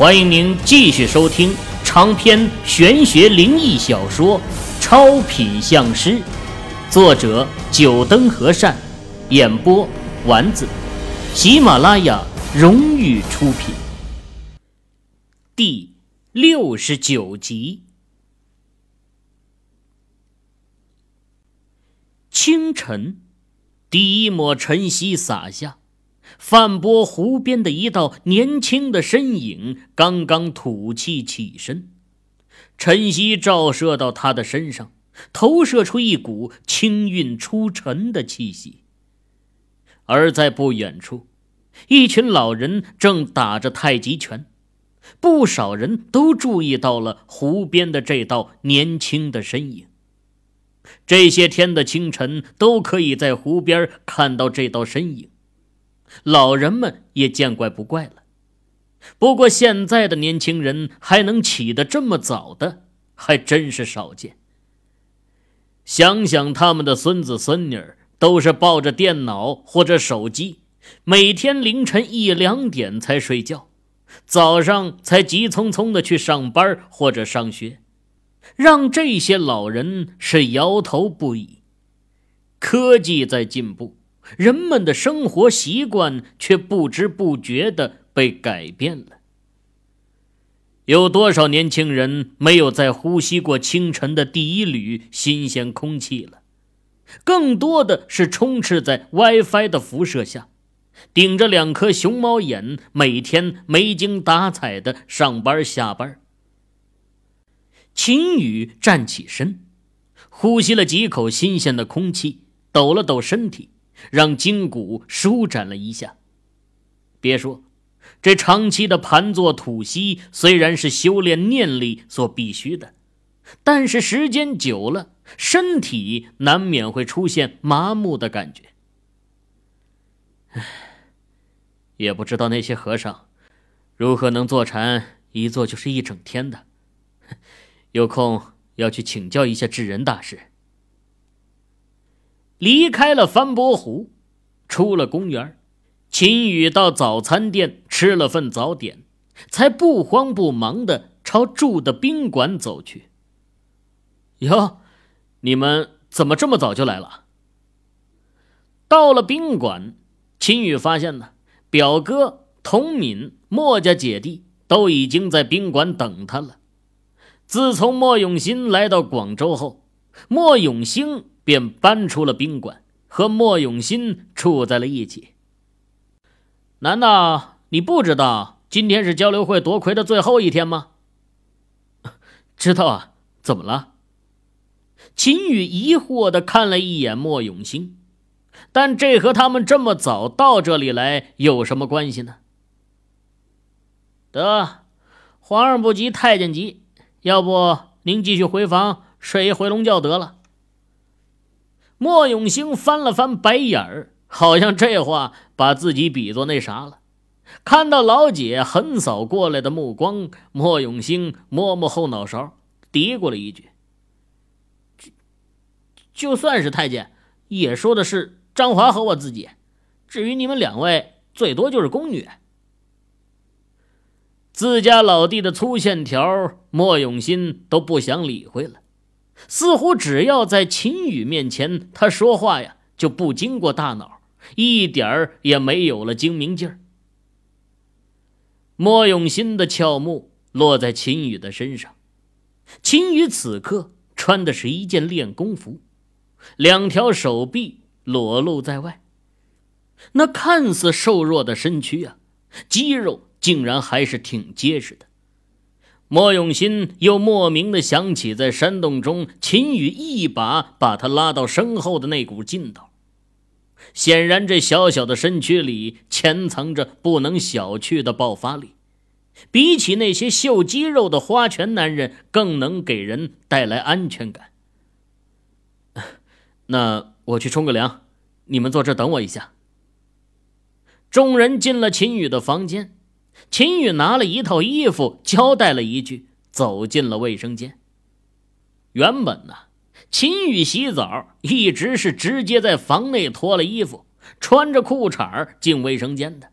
欢迎您继续收听长篇玄学灵异小说《超品相师》，作者：九灯和善，演播：丸子，喜马拉雅荣誉出品。第六十九集。清晨，第一抹晨曦洒下。泛波湖边的一道年轻的身影刚刚吐气起身，晨曦照射到他的身上，投射出一股清韵出尘的气息。而在不远处，一群老人正打着太极拳，不少人都注意到了湖边的这道年轻的身影。这些天的清晨，都可以在湖边看到这道身影。老人们也见怪不怪了，不过现在的年轻人还能起得这么早的，还真是少见。想想他们的孙子孙女都是抱着电脑或者手机，每天凌晨一两点才睡觉，早上才急匆匆的去上班或者上学，让这些老人是摇头不已。科技在进步。人们的生活习惯却不知不觉的被改变了。有多少年轻人没有再呼吸过清晨的第一缕新鲜空气了？更多的是充斥在 WiFi 的辐射下，顶着两颗熊猫眼，每天没精打采的上班下班。秦宇站起身，呼吸了几口新鲜的空气，抖了抖身体。让筋骨舒展了一下。别说，这长期的盘坐吐息虽然是修炼念力所必须的，但是时间久了，身体难免会出现麻木的感觉。唉，也不知道那些和尚如何能坐禅一坐就是一整天的。有空要去请教一下智仁大师。离开了翻波湖，出了公园，秦宇到早餐店吃了份早点，才不慌不忙的朝住的宾馆走去。哟，你们怎么这么早就来了？到了宾馆，秦宇发现呢，表哥童敏、莫家姐弟都已经在宾馆等他了。自从莫永新来到广州后，莫永兴。便搬出了宾馆，和莫永新住在了一起。难道你不知道今天是交流会夺魁的最后一天吗？知道啊，怎么了？秦宇疑惑的看了一眼莫永兴，但这和他们这么早到这里来有什么关系呢？得，皇上不急太监急，要不您继续回房睡一回笼觉得了。莫永兴翻了翻白眼儿，好像这话把自己比作那啥了。看到老姐横扫过来的目光，莫永兴摸摸后脑勺，嘀咕了一句：“就就算是太监，也说的是张华和我自己。至于你们两位，最多就是宫女。”自家老弟的粗线条，莫永新都不想理会了。似乎只要在秦羽面前，他说话呀就不经过大脑，一点儿也没有了精明劲儿。莫永新的俏目落在秦羽的身上，秦羽此刻穿的是一件练功服，两条手臂裸露在外，那看似瘦弱的身躯啊，肌肉竟然还是挺结实的。莫永新又莫名的想起，在山洞中，秦宇一把把他拉到身后的那股劲道。显然，这小小的身躯里潜藏着不能小觑的爆发力，比起那些秀肌肉的花拳男人，更能给人带来安全感。那我去冲个凉，你们坐这等我一下。众人进了秦宇的房间。秦宇拿了一套衣服，交代了一句，走进了卫生间。原本呢，秦宇洗澡一直是直接在房内脱了衣服，穿着裤衩进卫生间的。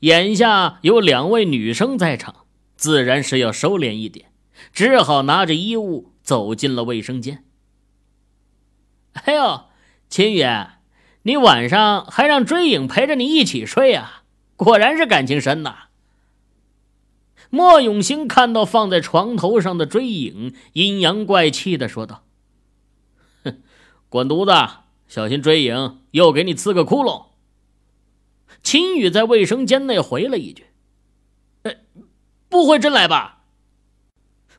眼下有两位女生在场，自然是要收敛一点，只好拿着衣物走进了卫生间。哎呦，秦宇，你晚上还让追影陪着你一起睡啊？果然是感情深呐！莫永兴看到放在床头上的追影，阴阳怪气的说道：“哼，滚犊子，小心追影又给你刺个窟窿。”秦宇在卫生间内回了一句：“呃，不会真来吧？”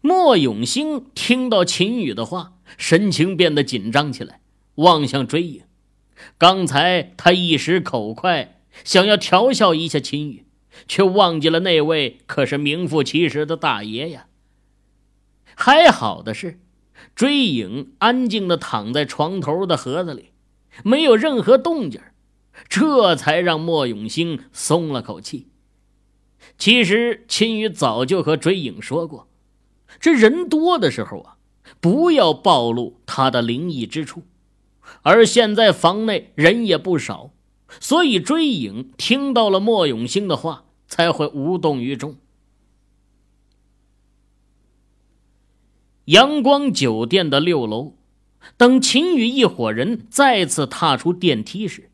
莫永兴听到秦宇的话，神情变得紧张起来，望向追影。刚才他一时口快，想要调笑一下秦宇。却忘记了那位可是名副其实的大爷呀。还好的是，追影安静的躺在床头的盒子里，没有任何动静，这才让莫永兴松了口气。其实秦宇早就和追影说过，这人多的时候啊，不要暴露他的灵异之处。而现在房内人也不少，所以追影听到了莫永兴的话。才会无动于衷。阳光酒店的六楼，等秦宇一伙人再次踏出电梯时，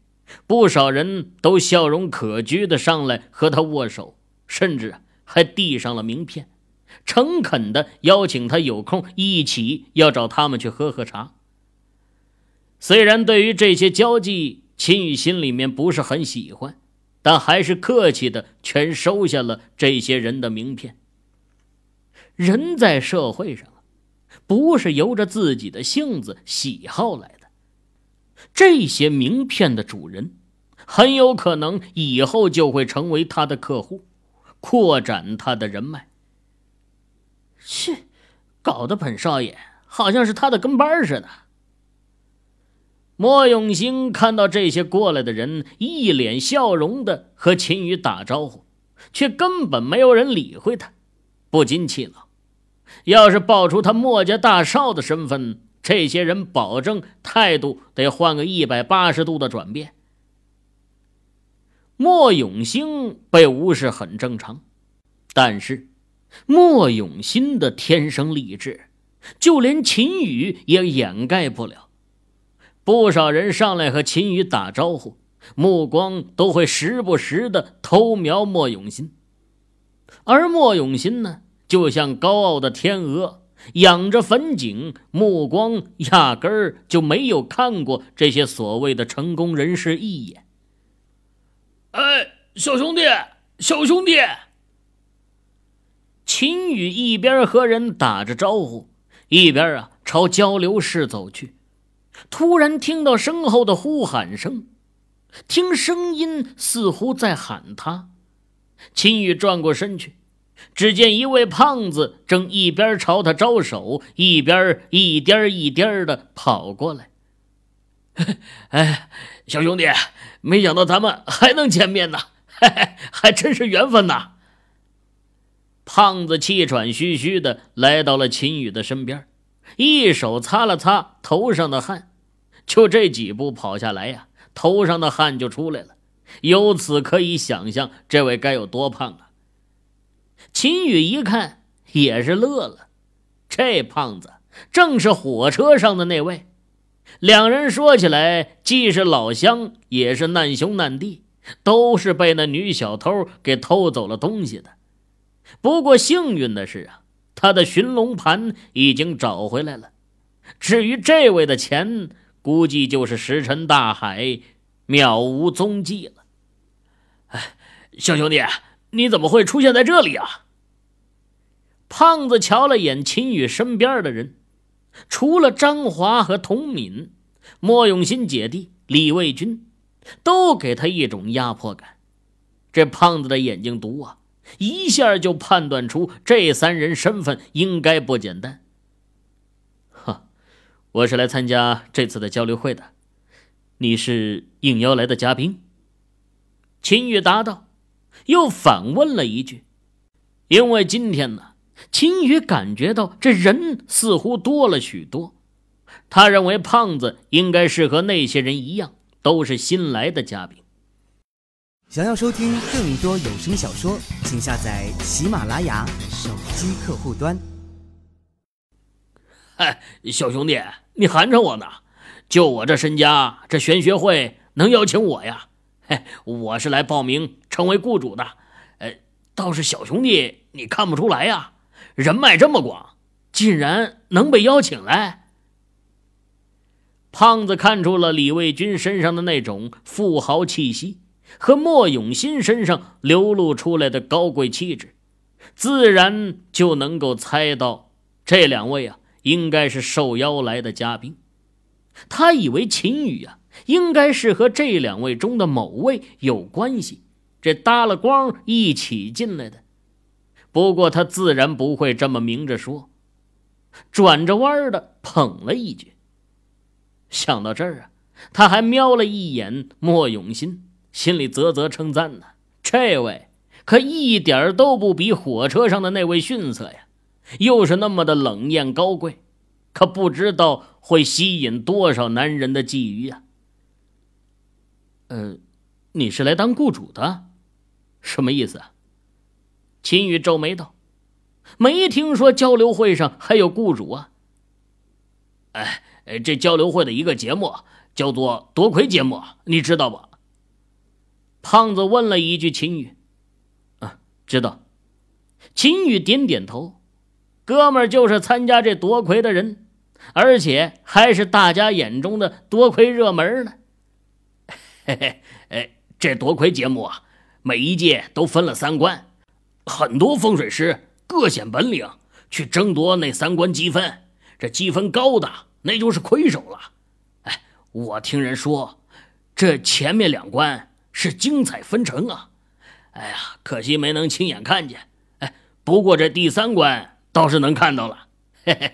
不少人都笑容可掬的上来和他握手，甚至还递上了名片，诚恳的邀请他有空一起要找他们去喝喝茶。虽然对于这些交际，秦宇心里面不是很喜欢。但还是客气的，全收下了这些人的名片。人在社会上不是由着自己的性子喜好来的。这些名片的主人，很有可能以后就会成为他的客户，扩展他的人脉。切，搞得本少爷好像是他的跟班似的。莫永兴看到这些过来的人，一脸笑容的和秦宇打招呼，却根本没有人理会他，不禁气恼：要是爆出他莫家大少的身份，这些人保证态度得换个一百八十度的转变。莫永兴被无视很正常，但是莫永新的天生丽质，就连秦宇也掩盖不了。不少人上来和秦宇打招呼，目光都会时不时的偷瞄莫永新。而莫永新呢，就像高傲的天鹅，仰着粉颈，目光压根儿就没有看过这些所谓的成功人士一眼。哎，小兄弟，小兄弟！秦宇一边和人打着招呼，一边啊朝交流室走去。突然听到身后的呼喊声，听声音似乎在喊他。秦宇转过身去，只见一位胖子正一边朝他招手，一边一颠一颠的跑过来。哎，小兄弟，没想到咱们还能见面呢，还真是缘分呐！胖子气喘吁吁的来到了秦宇的身边。一手擦了擦头上的汗，就这几步跑下来呀，头上的汗就出来了。由此可以想象，这位该有多胖啊！秦宇一看也是乐了，这胖子正是火车上的那位。两人说起来，既是老乡，也是难兄难弟，都是被那女小偷给偷走了东西的。不过幸运的是啊。他的寻龙盘已经找回来了，至于这位的钱，估计就是石沉大海，渺无踪迹了。哎，小兄弟，你怎么会出现在这里啊？胖子瞧了眼秦宇身边的人，除了张华和童敏，莫永新姐弟李卫军，都给他一种压迫感。这胖子的眼睛毒啊！一下就判断出这三人身份应该不简单。我是来参加这次的交流会的，你是应邀来的嘉宾。秦宇答道，又反问了一句：“因为今天呢，秦宇感觉到这人似乎多了许多，他认为胖子应该是和那些人一样，都是新来的嘉宾。”想要收听更多有声小说，请下载喜马拉雅手机客户端。哎，小兄弟，你寒碜我呢？就我这身家，这玄学会能邀请我呀？嘿，我是来报名成为雇主的。呃，倒是小兄弟，你看不出来呀？人脉这么广，竟然能被邀请来。胖子看出了李卫军身上的那种富豪气息，和莫永新身上流露出来的高贵气质，自然就能够猜到这两位啊。应该是受邀来的嘉宾，他以为秦宇啊应该是和这两位中的某位有关系，这搭了光一起进来的。不过他自然不会这么明着说，转着弯的捧了一句。想到这儿啊，他还瞄了一眼莫永新，心里啧啧称赞呢：这位可一点都不比火车上的那位逊色呀。又是那么的冷艳高贵，可不知道会吸引多少男人的觊觎呀。呃，你是来当雇主的，什么意思？秦宇皱眉道：“没听说交流会上还有雇主啊。”哎，这交流会的一个节目叫做夺魁节目，你知道不？胖子问了一句秦宇：“啊，知道。”秦宇点点头。哥们儿就是参加这夺魁的人，而且还是大家眼中的夺魁热门呢。嘿嘿，哎，这夺魁节目啊，每一届都分了三关，很多风水师各显本领去争夺那三关积分，这积分高的那就是魁首了。哎，我听人说，这前面两关是精彩纷呈啊。哎呀，可惜没能亲眼看见。哎，不过这第三关。倒是能看到了，嘿嘿，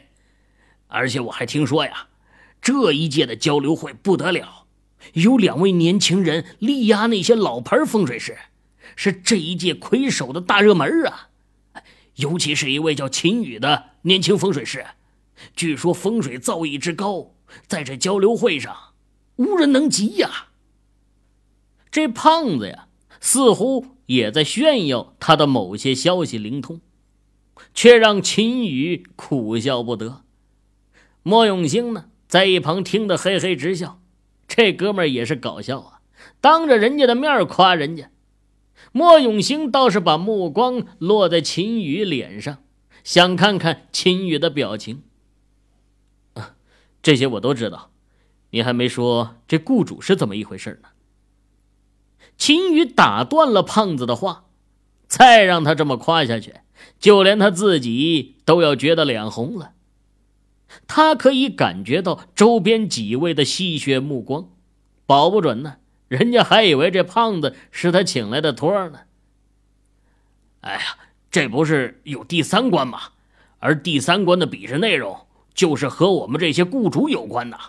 而且我还听说呀，这一届的交流会不得了，有两位年轻人力压那些老牌风水师，是这一届魁首的大热门啊！尤其是一位叫秦宇的年轻风水师，据说风水造诣之高，在这交流会上无人能及呀。这胖子呀，似乎也在炫耀他的某些消息灵通。却让秦宇苦笑不得。莫永兴呢，在一旁听得嘿嘿直笑。这哥们儿也是搞笑啊，当着人家的面夸人家。莫永兴倒是把目光落在秦宇脸上，想看看秦宇的表情。啊，这些我都知道，你还没说这雇主是怎么一回事呢？秦宇打断了胖子的话，再让他这么夸下去。就连他自己都要觉得脸红了，他可以感觉到周边几位的戏谑目光，保不准呢，人家还以为这胖子是他请来的托呢。哎呀，这不是有第三关吗？而第三关的比试内容就是和我们这些雇主有关呐。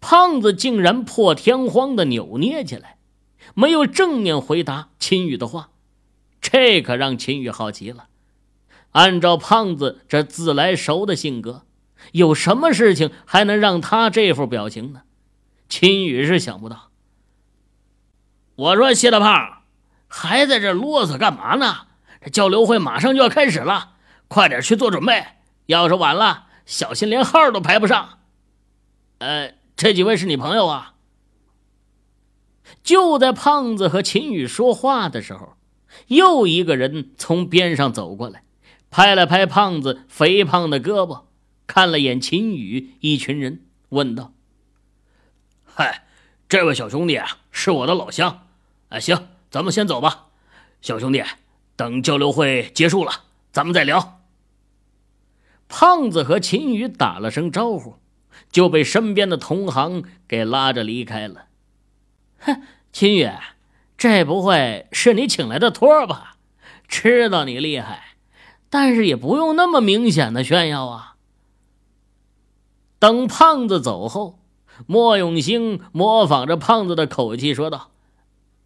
胖子竟然破天荒的扭捏起来，没有正面回答秦宇的话。这可让秦宇好奇了。按照胖子这自来熟的性格，有什么事情还能让他这副表情呢？秦宇是想不到。我说谢大胖，还在这啰嗦干嘛呢？这交流会马上就要开始了，快点去做准备。要是晚了，小心连号都排不上。呃，这几位是你朋友啊？就在胖子和秦宇说话的时候。又一个人从边上走过来，拍了拍胖子肥胖的胳膊，看了眼秦宇一群人，问道：“嗨，这位小兄弟啊，是我的老乡。哎，行，咱们先走吧。小兄弟，等交流会结束了，咱们再聊。”胖子和秦宇打了声招呼，就被身边的同行给拉着离开了。哼，秦宇。这不会是你请来的托吧？知道你厉害，但是也不用那么明显的炫耀啊。等胖子走后，莫永兴模仿着胖子的口气说道：“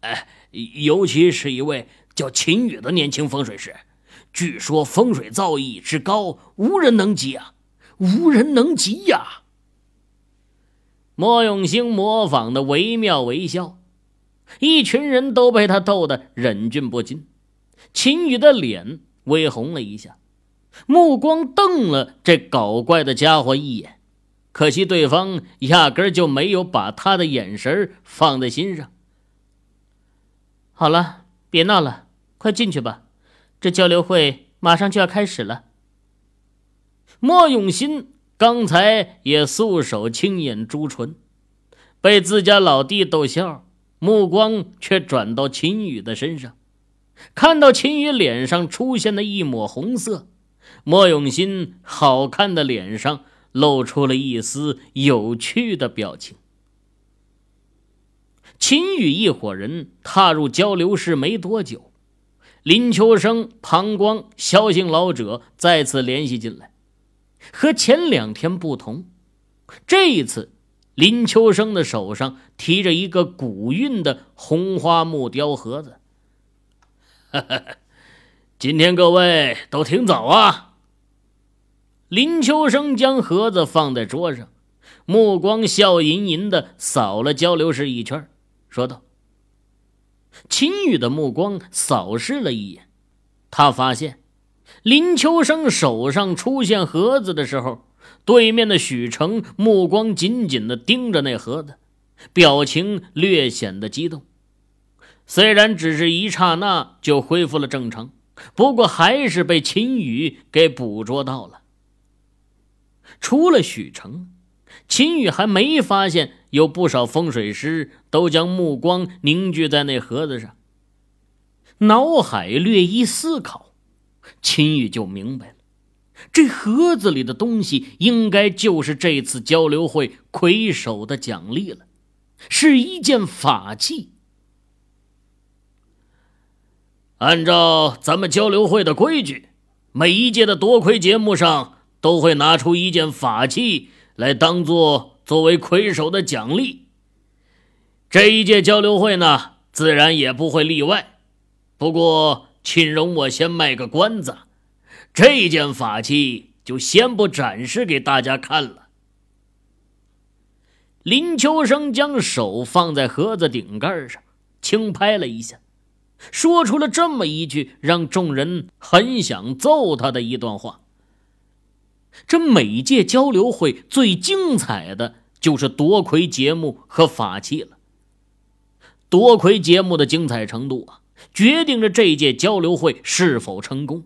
哎，尤其是一位叫秦宇的年轻风水师，据说风水造诣之高，无人能及啊，无人能及呀。”莫永兴模仿的惟妙惟肖。一群人都被他逗得忍俊不禁。秦羽的脸微红了一下，目光瞪了这搞怪的家伙一眼。可惜对方压根就没有把他的眼神放在心上。好了，别闹了，快进去吧，这交流会马上就要开始了。莫永新刚才也素手轻掩朱唇，被自家老弟逗笑，目光却转到秦羽的身上，看到秦羽脸上出现的一抹红色，莫永新好看的脸上。露出了一丝有趣的表情。秦羽一伙人踏入交流室没多久，林秋生、庞光、萧姓老者再次联系进来。和前两天不同，这一次林秋生的手上提着一个古韵的红花木雕盒子。今天各位都挺早啊。林秋生将盒子放在桌上，目光笑吟吟的扫了交流室一圈，说道：“秦宇的目光扫视了一眼，他发现林秋生手上出现盒子的时候，对面的许成目光紧紧的盯着那盒子，表情略显得激动。虽然只是一刹那就恢复了正常，不过还是被秦宇给捕捉到了。”除了许成，秦宇还没发现有不少风水师都将目光凝聚在那盒子上。脑海略一思考，秦宇就明白了，这盒子里的东西应该就是这次交流会魁首的奖励了，是一件法器。按照咱们交流会的规矩，每一届的夺魁节目上。都会拿出一件法器来当做作为魁首的奖励。这一届交流会呢，自然也不会例外。不过，请容我先卖个关子，这件法器就先不展示给大家看了。林秋生将手放在盒子顶盖上，轻拍了一下，说出了这么一句让众人很想揍他的一段话。这每届交流会最精彩的就是夺魁节目和法器了。夺魁节目的精彩程度啊，决定着这一届交流会是否成功；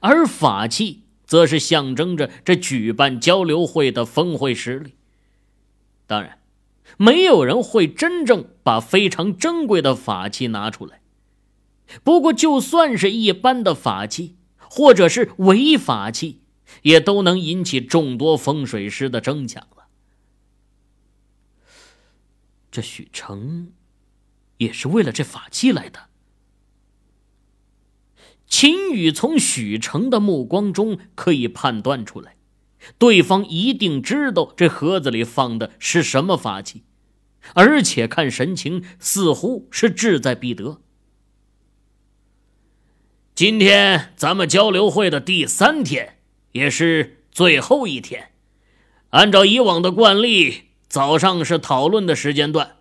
而法器则是象征着这举办交流会的峰会实力。当然，没有人会真正把非常珍贵的法器拿出来。不过，就算是一般的法器，或者是伪法器。也都能引起众多风水师的争抢了。这许成，也是为了这法器来的。秦宇从许成的目光中可以判断出来，对方一定知道这盒子里放的是什么法器，而且看神情似乎是志在必得。今天咱们交流会的第三天。也是最后一天，按照以往的惯例，早上是讨论的时间段，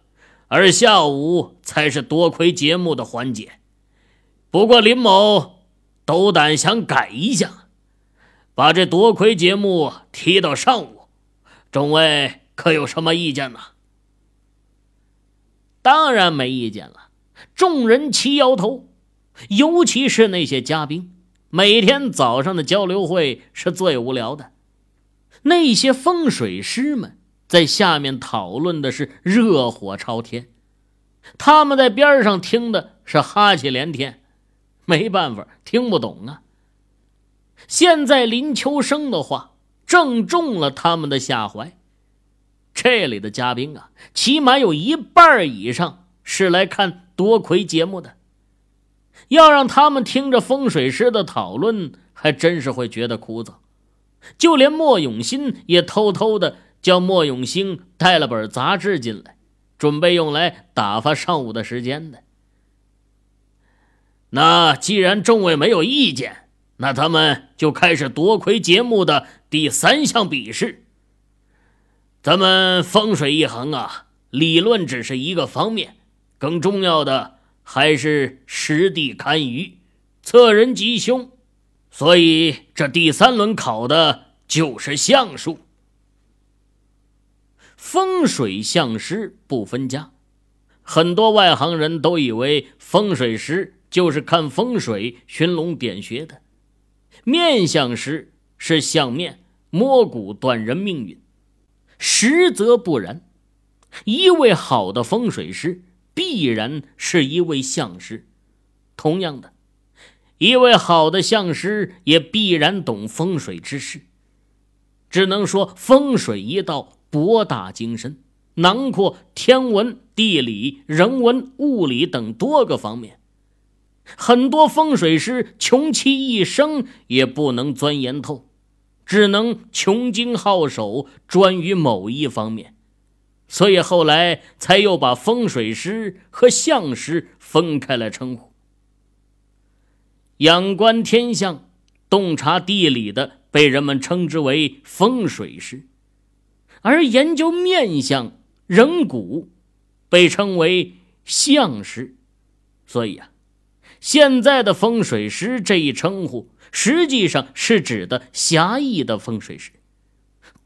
而下午才是夺魁节目的环节。不过林某斗胆想改一下，把这夺魁节目提到上午，众位可有什么意见呢？当然没意见了，众人齐摇头，尤其是那些嘉宾。每天早上的交流会是最无聊的，那些风水师们在下面讨论的是热火朝天，他们在边上听的是哈气连天，没办法，听不懂啊。现在林秋生的话正中了他们的下怀，这里的嘉宾啊，起码有一半以上是来看夺魁节目的。要让他们听着风水师的讨论，还真是会觉得枯燥。就连莫永新也偷偷的叫莫永兴带了本杂志进来，准备用来打发上午的时间的。那既然众位没有意见，那咱们就开始夺魁节目的第三项比试。咱们风水一行啊，理论只是一个方面，更重要的还是实地堪舆，测人吉凶。所以这第三轮考的就是相术。风水相师不分家，很多外行人都以为风水师就是看风水、寻龙点穴的，面相师是相面、摸骨、断人命运。实则不然，一位好的风水师必然是一位相师，同样的。一位好的相师也必然懂风水之事。只能说风水一道博大精深，囊括天文、地理、人文、物理等多个方面。很多风水师穷其一生也不能钻研透，只能穷经好手，专于某一方面。所以后来才又把风水师和相师分开来称呼。仰观天象、洞察地理的，被人们称之为风水师；而研究面相、人骨，被称为相师。所以啊，现在的风水师这一称呼，实际上是指的狭义的风水师；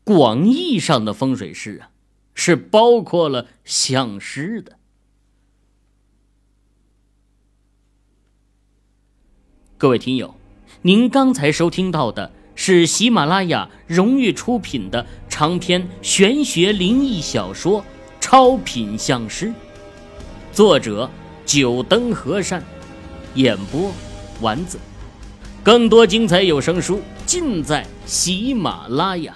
广义上的风水师啊，是包括了相师的。各位听友，您刚才收听到的是喜马拉雅荣誉出品的长篇玄学灵异小说《超品相师》，作者九灯和善，演播丸子。更多精彩有声书尽在喜马拉雅。